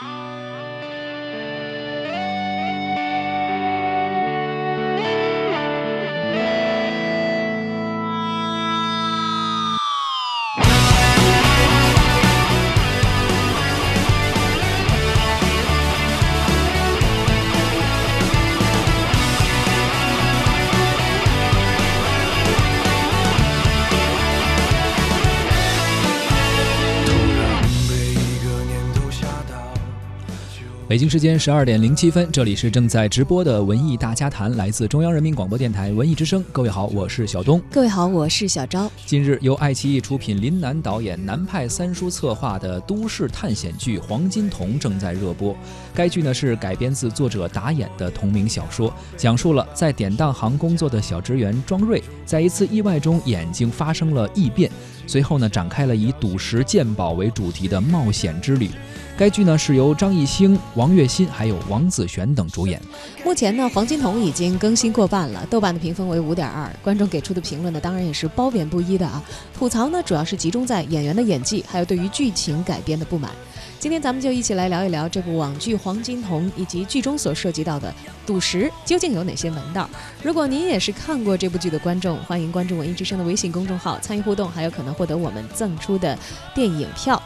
Bye. 北京时间十二点零七分，这里是正在直播的文艺大家谈，来自中央人民广播电台文艺之声。各位好，我是小东。各位好，我是小昭。近日，由爱奇艺出品、林楠导演、南派三叔策划的都市探险剧《黄金瞳》正在热播。该剧呢是改编自作者打眼的同名小说，讲述了在典当行工作的小职员庄瑞，在一次意外中眼睛发生了异变，随后呢展开了以赌石鉴宝为主题的冒险之旅。该剧呢是由张艺兴、王栎鑫还有王子璇等主演。目前呢，《黄金瞳》已经更新过半了，豆瓣的评分为五点二，观众给出的评论呢，当然也是褒贬不一的啊。吐槽呢，主要是集中在演员的演技，还有对于剧情改编的不满。今天咱们就一起来聊一聊这部网剧《黄金瞳》以及剧中所涉及到的赌石究竟有哪些门道。如果您也是看过这部剧的观众，欢迎关注文艺之声的微信公众号参与互动，还有可能获得我们赠出的电影票。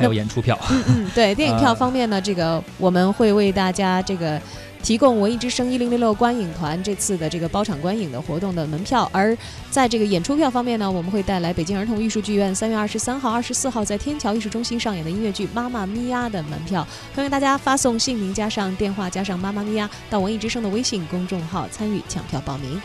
还有演出票，嗯嗯，对，电影票方面呢，这个我们会为大家这个提供文艺之声一零六六观影团这次的这个包场观影的活动的门票，而在这个演出票方面呢，我们会带来北京儿童艺术剧院三月二十三号、二十四号在天桥艺术中心上演的音乐剧《妈妈咪呀》的门票，欢迎大家发送姓名加上电话加上妈妈咪呀到文艺之声的微信公众号参与抢票报名。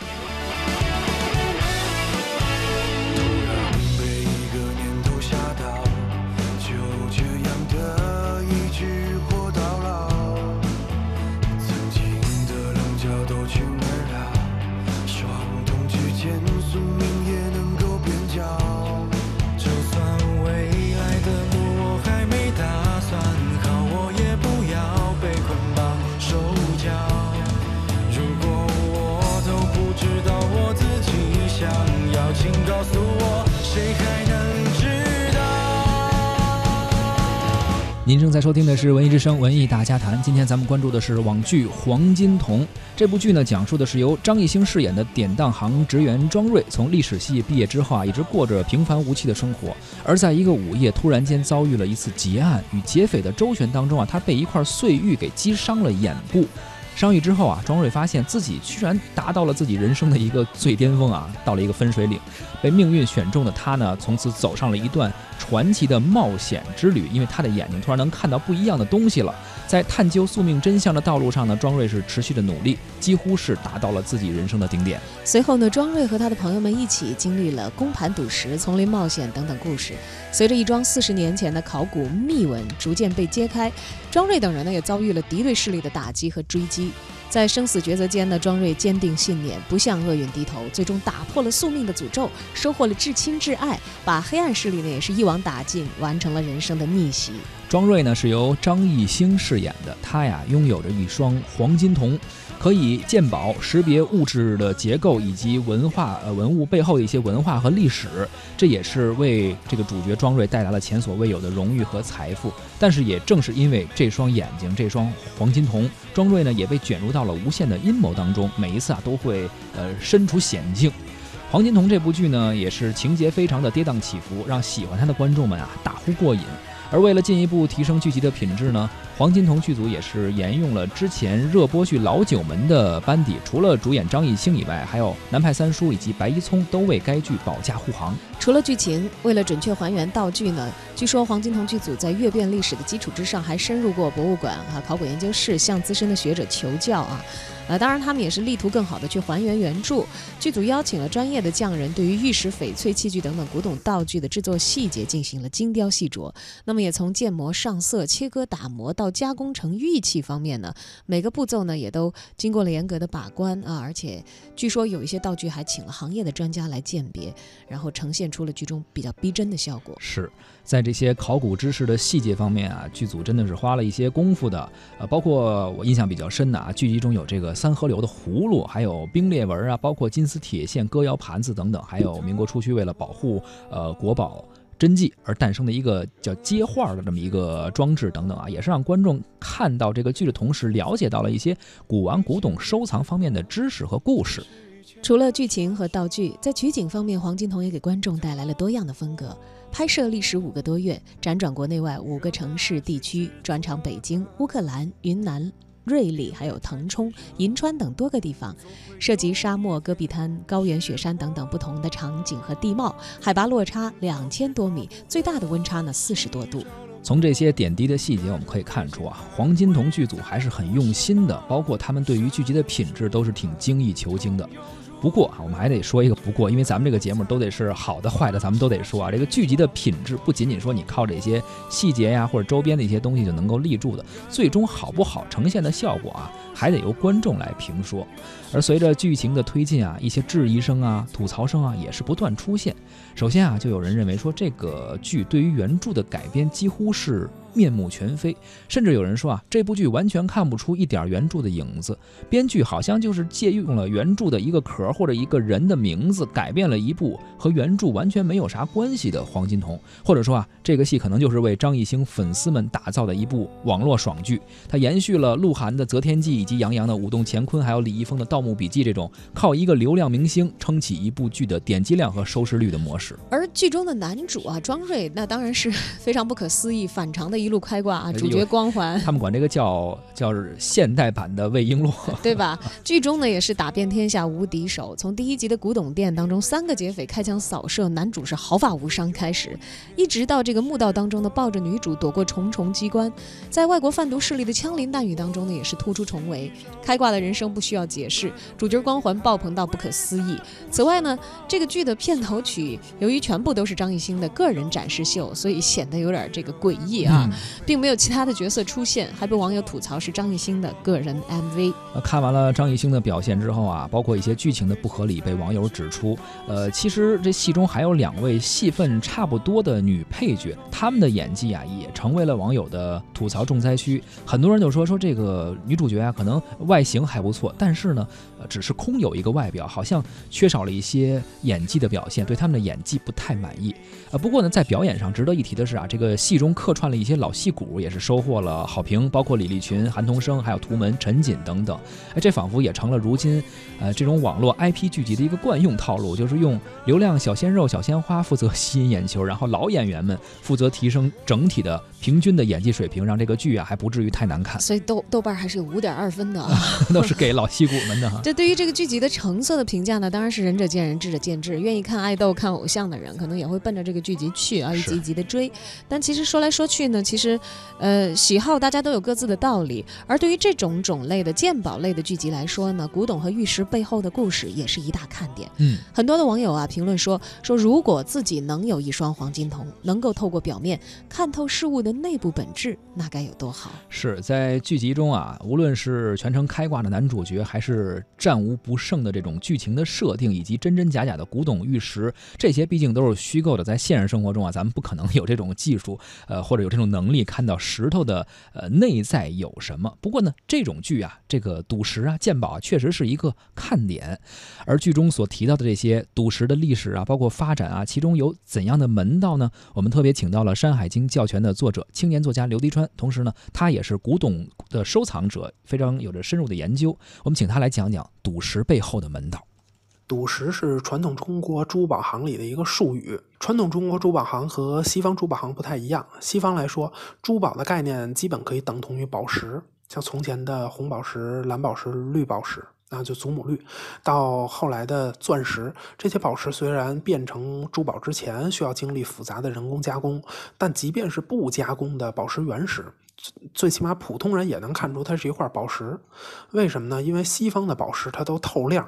在收听的是《文艺之声·文艺大家谈》，今天咱们关注的是网剧《黄金瞳》。这部剧呢，讲述的是由张艺兴饰演的典当行职员庄瑞，从历史系毕业之后啊，一直过着平凡无奇的生活。而在一个午夜，突然间遭遇了一次劫案，与劫匪的周旋当中啊，他被一块碎玉给击伤了眼部。伤愈之后啊，庄瑞发现自己居然达到了自己人生的一个最巅峰啊，到了一个分水岭。被命运选中的他呢，从此走上了一段传奇的冒险之旅。因为他的眼睛突然能看到不一样的东西了。在探究宿命真相的道路上呢，庄瑞是持续的努力，几乎是达到了自己人生的顶点。随后呢，庄瑞和他的朋友们一起经历了公盘赌石、丛林冒险等等故事。随着一桩四十年前的考古秘闻逐渐被揭开，庄瑞等人呢也遭遇了敌对势力的打击和追击。在生死抉择间呢，庄睿坚定信念，不向厄运低头，最终打破了宿命的诅咒，收获了至亲至爱，把黑暗势力呢也是一网打尽，完成了人生的逆袭。庄睿呢是由张艺兴饰演的，他呀拥有着一双黄金瞳，可以鉴宝、识别物质的结构以及文化呃文物背后的一些文化和历史，这也是为这个主角庄瑞带来了前所未有的荣誉和财富。但是也正是因为这双眼睛、这双黄金瞳，庄瑞呢也被卷入到了无限的阴谋当中，每一次啊都会呃身处险境。《黄金瞳》这部剧呢也是情节非常的跌宕起伏，让喜欢它的观众们啊大呼过瘾。而为了进一步提升剧集的品质呢，黄金瞳剧组也是沿用了之前热播剧《老九门》的班底，除了主演张艺兴以外，还有南派三叔以及白一聪都为该剧保驾护航。除了剧情，为了准确还原道具呢，据说黄金瞳剧组在阅遍历史的基础之上，还深入过博物馆啊、考古研究室，向资深的学者求教啊。呃，当然，他们也是力图更好的去还原原著。剧组邀请了专业的匠人，对于玉石、翡翠器具等等古董道具的制作细节进行了精雕细琢。那么，也从建模、上色、切割、打磨到加工成玉器方面呢，每个步骤呢也都经过了严格的把关啊。而且，据说有一些道具还请了行业的专家来鉴别，然后呈现出了剧中比较逼真的效果。是在这些考古知识的细节方面啊，剧组真的是花了一些功夫的。呃，包括我印象比较深的啊，剧集中有这个。三河流的葫芦，还有冰裂纹啊，包括金丝铁线、歌谣盘子等等，还有民国初期为了保护呃国宝真迹而诞生的一个叫接画的这么一个装置等等啊，也是让观众看到这个剧的同时，了解到了一些古玩古董收藏方面的知识和故事。除了剧情和道具，在取景方面，黄金瞳也给观众带来了多样的风格。拍摄历时五个多月，辗转国内外五个城市地区，专场北京、乌克兰、云南。瑞丽，还有腾冲、银川等多个地方，涉及沙漠、戈壁滩、高原雪山等等不同的场景和地貌，海拔落差两千多米，最大的温差呢四十多度。从这些点滴的细节，我们可以看出啊，黄金瞳剧组还是很用心的，包括他们对于剧集的品质都是挺精益求精的。不过啊，我们还得说一个不过，因为咱们这个节目都得是好的坏的，咱们都得说啊。这个剧集的品质不仅仅说你靠这些细节呀或者周边的一些东西就能够立住的，最终好不好呈现的效果啊，还得由观众来评说。而随着剧情的推进啊，一些质疑声啊、吐槽声啊也是不断出现。首先啊，就有人认为说这个剧对于原著的改编几乎是。面目全非，甚至有人说啊，这部剧完全看不出一点原著的影子，编剧好像就是借用了原著的一个壳或者一个人的名字，改变了一部和原著完全没有啥关系的《黄金瞳》，或者说啊，这个戏可能就是为张艺兴粉丝们打造的一部网络爽剧，它延续了鹿晗的《择天记》以及杨洋的《舞动乾坤》，还有李易峰的《道墓笔记》这种靠一个流量明星撑起一部剧的点击量和收视率的模式。而剧中的男主啊，庄瑞，那当然是非常不可思议、反常的一。一路开挂啊，主角光环，他们管这个叫叫现代版的魏璎珞，对吧？剧中呢也是打遍天下无敌手。从第一集的古董店当中，三个劫匪开枪扫射男主是毫发无伤开始，一直到这个墓道当中呢抱着女主躲过重重机关，在外国贩毒势力的枪林弹雨当中呢也是突出重围。开挂的人生不需要解释，主角光环爆棚到不可思议。此外呢，这个剧的片头曲由于全部都是张艺兴的个人展示秀，所以显得有点这个诡异啊。并没有其他的角色出现，还被网友吐槽是张艺兴的个人 MV。看完了张艺兴的表现之后啊，包括一些剧情的不合理被网友指出。呃，其实这戏中还有两位戏份差不多的女配角，她们的演技啊也成为了网友的吐槽重灾区。很多人就说说这个女主角啊，可能外形还不错，但是呢，呃，只是空有一个外表，好像缺少了一些演技的表现，对他们的演技不太满意。呃，不过呢，在表演上值得一提的是啊，这个戏中客串了一些老。戏骨也是收获了好评，包括李立群、韩童生，还有图门、陈瑾等等。哎，这仿佛也成了如今，呃，这种网络 IP 剧集的一个惯用套路，就是用流量小鲜肉、小鲜花负责吸引眼球，然后老演员们负责提升整体的平均的演技水平，让这个剧啊还不至于太难看。所以豆豆瓣还是有五点二分的，都是给老戏骨们的。这对于这个剧集的成色的评价呢，当然是仁者见仁，智者见智。愿意看爱豆、看偶像的人，可能也会奔着这个剧集去啊，一集一集的追。但其实说来说去呢，其实，呃。呃，喜好大家都有各自的道理，而对于这种种类的鉴宝类的剧集来说呢，古董和玉石背后的故事也是一大看点。嗯，很多的网友啊评论说说，如果自己能有一双黄金瞳，能够透过表面看透事物的内部本质，那该有多好。是在剧集中啊，无论是全程开挂的男主角，还是战无不胜的这种剧情的设定，以及真真假假的古董玉石，这些毕竟都是虚构的，在现实生活中啊，咱们不可能有这种技术，呃，或者有这种能力看到。石头的呃内在有什么？不过呢，这种剧啊，这个赌石啊、鉴宝啊，确实是一个看点。而剧中所提到的这些赌石的历史啊，包括发展啊，其中有怎样的门道呢？我们特别请到了《山海经》教全的作者、青年作家刘迪川，同时呢，他也是古董的收藏者，非常有着深入的研究。我们请他来讲讲赌石背后的门道。赌石是传统中国珠宝行里的一个术语。传统中国珠宝行和西方珠宝行不太一样。西方来说，珠宝的概念基本可以等同于宝石，像从前的红宝石、蓝宝石、绿宝石，啊，就祖母绿，到后来的钻石，这些宝石虽然变成珠宝之前需要经历复杂的人工加工，但即便是不加工的宝石原石，最起码普通人也能看出它是一块宝石。为什么呢？因为西方的宝石它都透亮。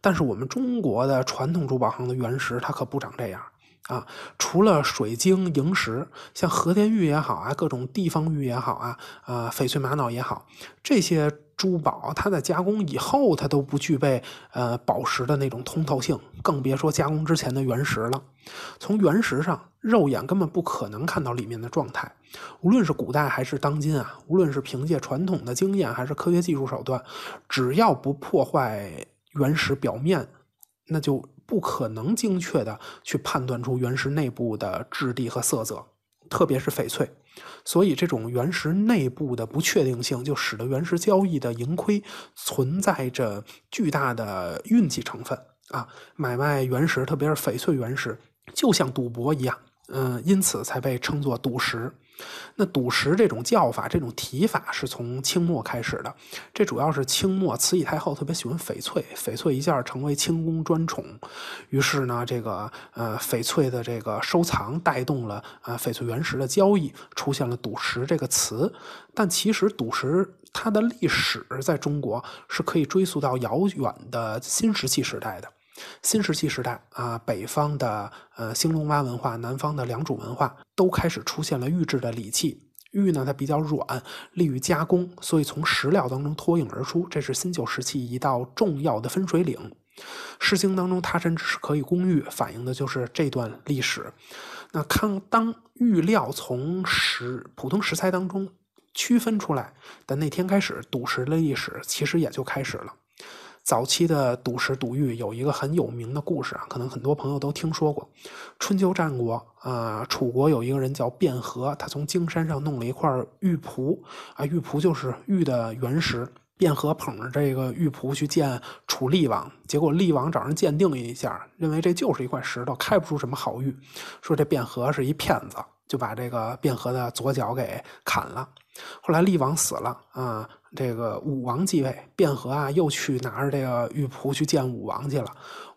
但是我们中国的传统珠宝行的原石，它可不长这样啊！除了水晶、萤石，像和田玉也好啊，各种地方玉也好啊，啊，翡翠、玛瑙也好，这些珠宝它在加工以后，它都不具备呃宝石的那种通透性，更别说加工之前的原石了。从原石上，肉眼根本不可能看到里面的状态。无论是古代还是当今啊，无论是凭借传统的经验还是科学技术手段，只要不破坏。原石表面，那就不可能精确的去判断出原石内部的质地和色泽，特别是翡翠。所以，这种原石内部的不确定性，就使得原石交易的盈亏存在着巨大的运气成分啊！买卖原石，特别是翡翠原石，就像赌博一样，嗯，因此才被称作赌石。那赌石这种叫法、这种提法是从清末开始的。这主要是清末慈禧太后特别喜欢翡翠，翡翠一下成为清宫专宠。于是呢，这个呃翡翠的这个收藏带动了呃翡翠原石的交易，出现了赌石这个词。但其实赌石它的历史在中国是可以追溯到遥远的新石器时代的。新石器时代啊，北方的呃兴隆洼文化，南方的良渚文化都开始出现了玉制的礼器。玉呢，它比较软，利于加工，所以从石料当中脱颖而出。这是新旧石器一道重要的分水岭。《诗经》当中“他山之石，可以攻玉”，反映的就是这段历史。那看当玉料从石普通石材当中区分出来的那天开始，赌石的历史其实也就开始了。早期的赌石赌玉有一个很有名的故事啊，可能很多朋友都听说过。春秋战国啊，楚国有一个人叫卞和，他从荆山上弄了一块玉璞啊，玉璞就是玉的原石。卞和捧着这个玉璞去见楚厉王，结果厉王找人鉴定一下，认为这就是一块石头，开不出什么好玉，说这卞和是一骗子，就把这个卞和的左脚给砍了。后来厉王死了啊。这个武王继位，卞和啊又去拿着这个玉璞去见武王去了。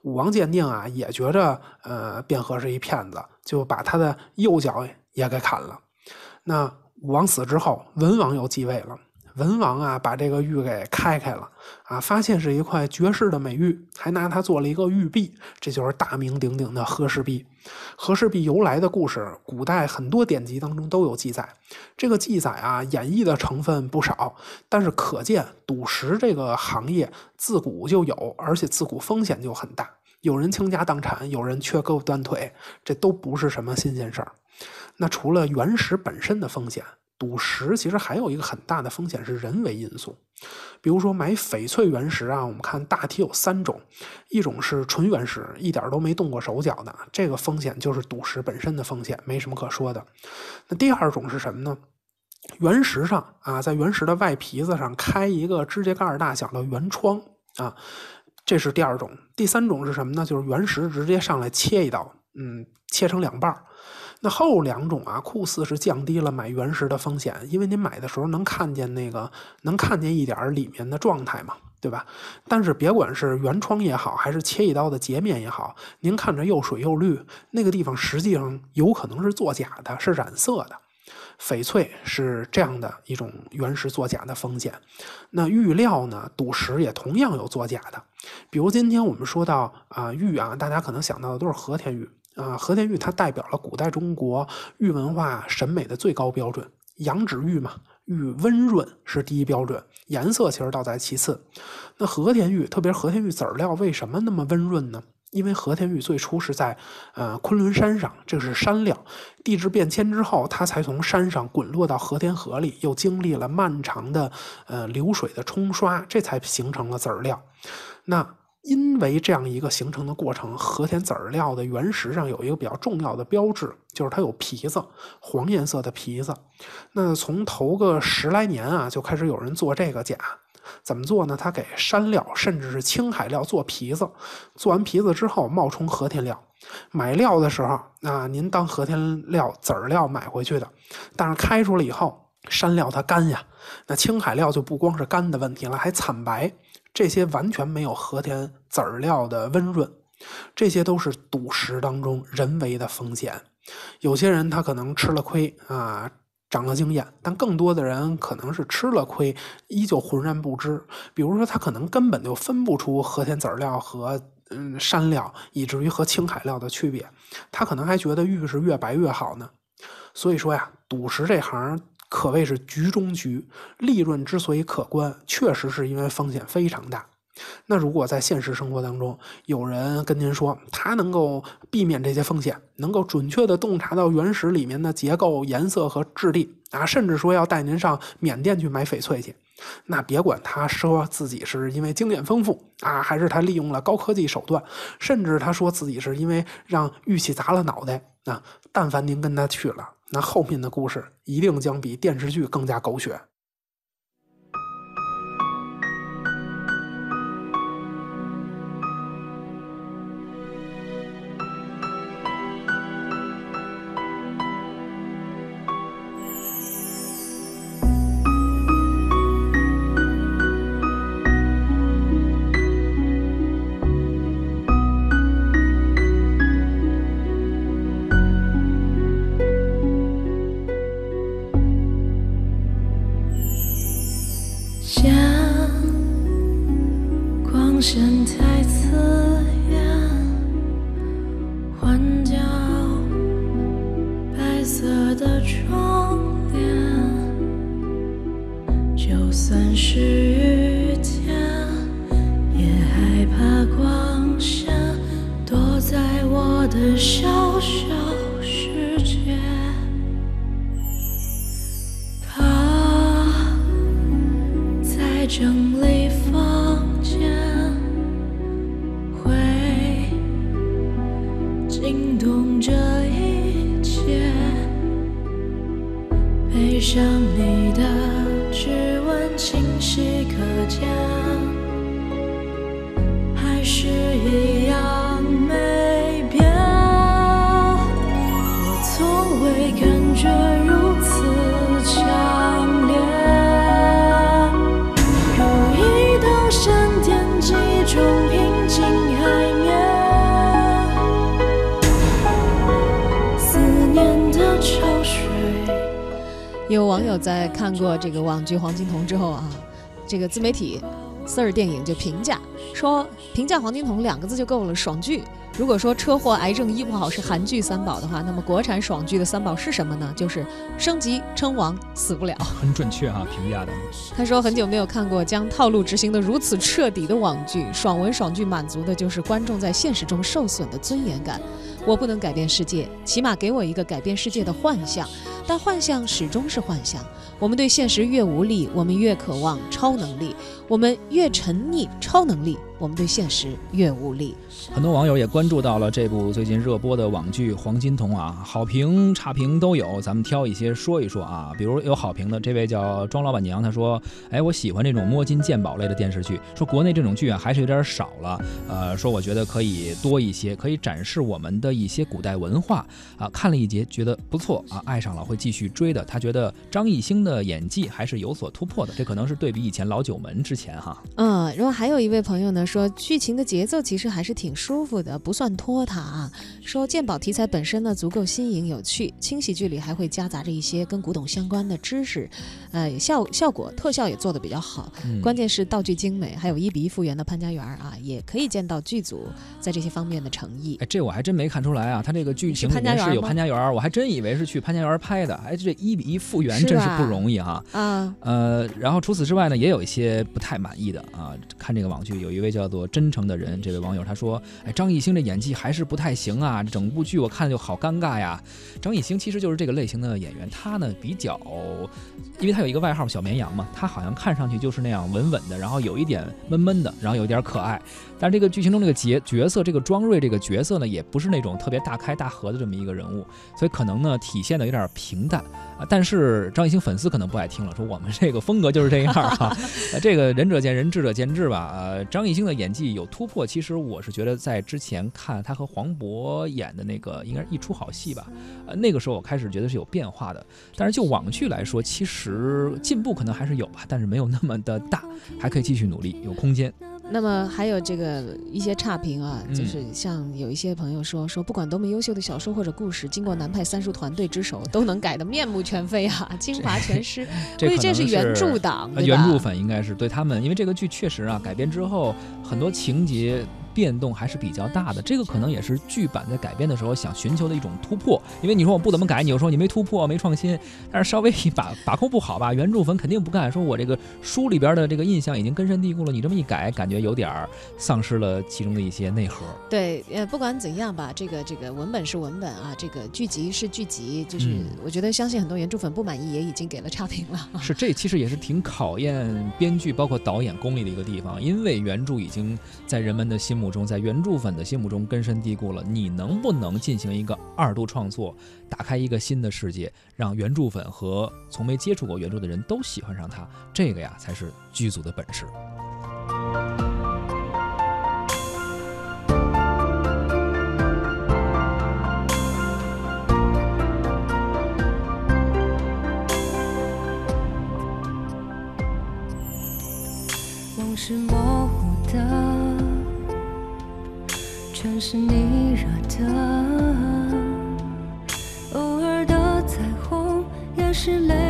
武王鉴定啊，也觉着呃卞和是一骗子，就把他的右脚也给砍了。那武王死之后，文王又继位了。文王啊，把这个玉给开开了啊，发现是一块绝世的美玉，还拿它做了一个玉璧，这就是大名鼎鼎的和氏璧。和氏璧由来的故事，古代很多典籍当中都有记载。这个记载啊，演绎的成分不少，但是可见赌石这个行业自古就有，而且自古风险就很大，有人倾家荡产，有人缺胳膊断腿，这都不是什么新鲜事儿。那除了原石本身的风险，赌石其实还有一个很大的风险是人为因素，比如说买翡翠原石啊，我们看大体有三种，一种是纯原石，一点都没动过手脚的，这个风险就是赌石本身的风险，没什么可说的。那第二种是什么呢？原石上啊，在原石的外皮子上开一个指甲盖大小的圆窗啊，这是第二种。第三种是什么呢？就是原石直接上来切一刀，嗯，切成两半儿。那后两种啊，酷似是降低了买原石的风险，因为您买的时候能看见那个，能看见一点里面的状态嘛，对吧？但是别管是原窗也好，还是切一刀的截面也好，您看着又水又绿，那个地方实际上有可能是作假的，是染色的。翡翠是这样的一种原石作假的风险。那玉料呢，赌石也同样有作假的。比如今天我们说到啊玉啊，大家可能想到的都是和田玉。啊，和田玉它代表了古代中国玉文化审美的最高标准，羊脂玉嘛，玉温润是第一标准，颜色其实倒在其次。那和田玉，特别是和田玉籽料，为什么那么温润呢？因为和田玉最初是在呃昆仑山上，这是山料，地质变迁之后，它才从山上滚落到和田河里，又经历了漫长的呃流水的冲刷，这才形成了籽料。那。因为这样一个形成的过程，和田籽料的原石上有一个比较重要的标志，就是它有皮子，黄颜色的皮子。那从头个十来年啊，就开始有人做这个假。怎么做呢？他给山料甚至是青海料做皮子，做完皮子之后冒充和田料。买料的时候啊，您当和田料籽料买回去的，但是开出来以后，山料它干呀，那青海料就不光是干的问题了，还惨白。这些完全没有和田籽料的温润，这些都是赌石当中人为的风险。有些人他可能吃了亏啊，长了经验，但更多的人可能是吃了亏，依旧浑然不知。比如说，他可能根本就分不出和田籽料和嗯山料，以至于和青海料的区别。他可能还觉得玉是越白越好呢。所以说呀，赌石这行。可谓是局中局，利润之所以可观，确实是因为风险非常大。那如果在现实生活当中，有人跟您说他能够避免这些风险，能够准确的洞察到原石里面的结构、颜色和质地啊，甚至说要带您上缅甸去买翡翠去，那别管他说自己是因为经验丰富啊，还是他利用了高科技手段，甚至他说自己是因为让玉器砸了脑袋啊，但凡您跟他去了，那后面的故事一定将比电视剧更加狗血。的小小友在看过这个网剧《黄金瞳》之后啊，这个自媒体 Sir 电影就评价说，评价《黄金瞳》两个字就够了，爽剧。如果说车祸、癌症医不好是韩剧三宝的话，那么国产爽剧的三宝是什么呢？就是升级、称王、死不了。很准确啊，评价的。他说很久没有看过将套路执行的如此彻底的网剧，爽文爽剧满足的就是观众在现实中受损的尊严感。我不能改变世界，起码给我一个改变世界的幻象。但幻象始终是幻象。我们对现实越无力，我们越渴望超能力；我们越沉溺超能力，我们对现实越无力。很多网友也关注到了这部最近热播的网剧《黄金瞳》啊，好评差评都有，咱们挑一些说一说啊。比如有好评的，这位叫庄老板娘，她说：“哎，我喜欢这种摸金鉴宝类的电视剧，说国内这种剧啊还是有点少了，呃，说我觉得可以多一些，可以展示我们的一些古代文化啊。看了一节觉得不错啊，爱上了会继续追的。他觉得张艺兴的演技还是有所突破的，这可能是对比以前老九门之前哈。嗯，然后还有一位朋友呢说，剧情的节奏其实还是挺舒服的，不算拖沓啊。说鉴宝题材本身呢足够新颖有趣，轻喜剧里还会夹杂着一些跟古董相关的知识，呃，效效果特效也做得比较好，关键是道具精美，还有一比一复原的潘家园啊，也可以见到剧组在这些方面的诚意。哎，这我还真没看出来啊，他这个剧情里面是有潘家园，我还真以为是去潘家园拍的。哎，这一比一复原真是不容易啊。啊，呃，然后除此之外呢，也有一些不太满意的啊。看这个网剧，有一位叫做真诚的人，这位网友他说：“哎，张艺兴这演技还是不太行啊，整部剧我看就好尴尬呀。”张艺兴其实就是这个类型的演员，他呢比较，因为他有一个外号小绵羊嘛，他好像看上去就是那样稳稳的，然后有一点闷闷的，然后有一点可爱。但是这个剧情中这个角角色，这个庄睿这个角色呢，也不是那种特别大开大合的这么一个人物，所以可能呢体现的有点平淡啊。但是张艺兴粉丝可能不爱听了，说我们这个风格就是这样啊。这个仁者见仁，智者见智吧。呃，张艺兴的演技有突破，其实我是觉得在之前看他和黄渤演的那个应该是一出好戏吧，呃，那个时候我开始觉得是有变化的。但是就网剧来说，其实进步可能还是有吧，但是没有那么的大，还可以继续努力，有空间。那么还有这个一些差评啊，就是像有一些朋友说说，不管多么优秀的小说或者故事，经过南派三叔团队之手，都能改得面目全非啊，精华全失。所以这是原著党，原著粉应该是对他们，因为这个剧确实啊改编之后，很多情节变动还是比较大的。这个可能也是剧版在改编的时候想寻求的一种突破。因为你说我不怎么改，你又说你没突破、没创新，但是稍微把把控不好吧，原著粉肯定不干。说我这个书里边的这个印象已经根深蒂固了，你这么一改，感觉有点儿丧失了其中的一些内核。对，呃，不管怎样吧，这个这个文本是文本啊，这个剧集是剧集，就是嗯我觉得相信很多原著粉不满意，也已经给了差评了。是，这其实也是挺考验编剧包括导演功力的一个地方，因为原著已经在人们的心目中，在原著粉的心目中根深蒂固了。你能不能进行一个二度创作，打开一个新的世界，让原著粉和从没接触过原著的人都喜欢上它？这个呀，才是剧组的本事。梦是模全是你惹的。偶尔的彩虹也是泪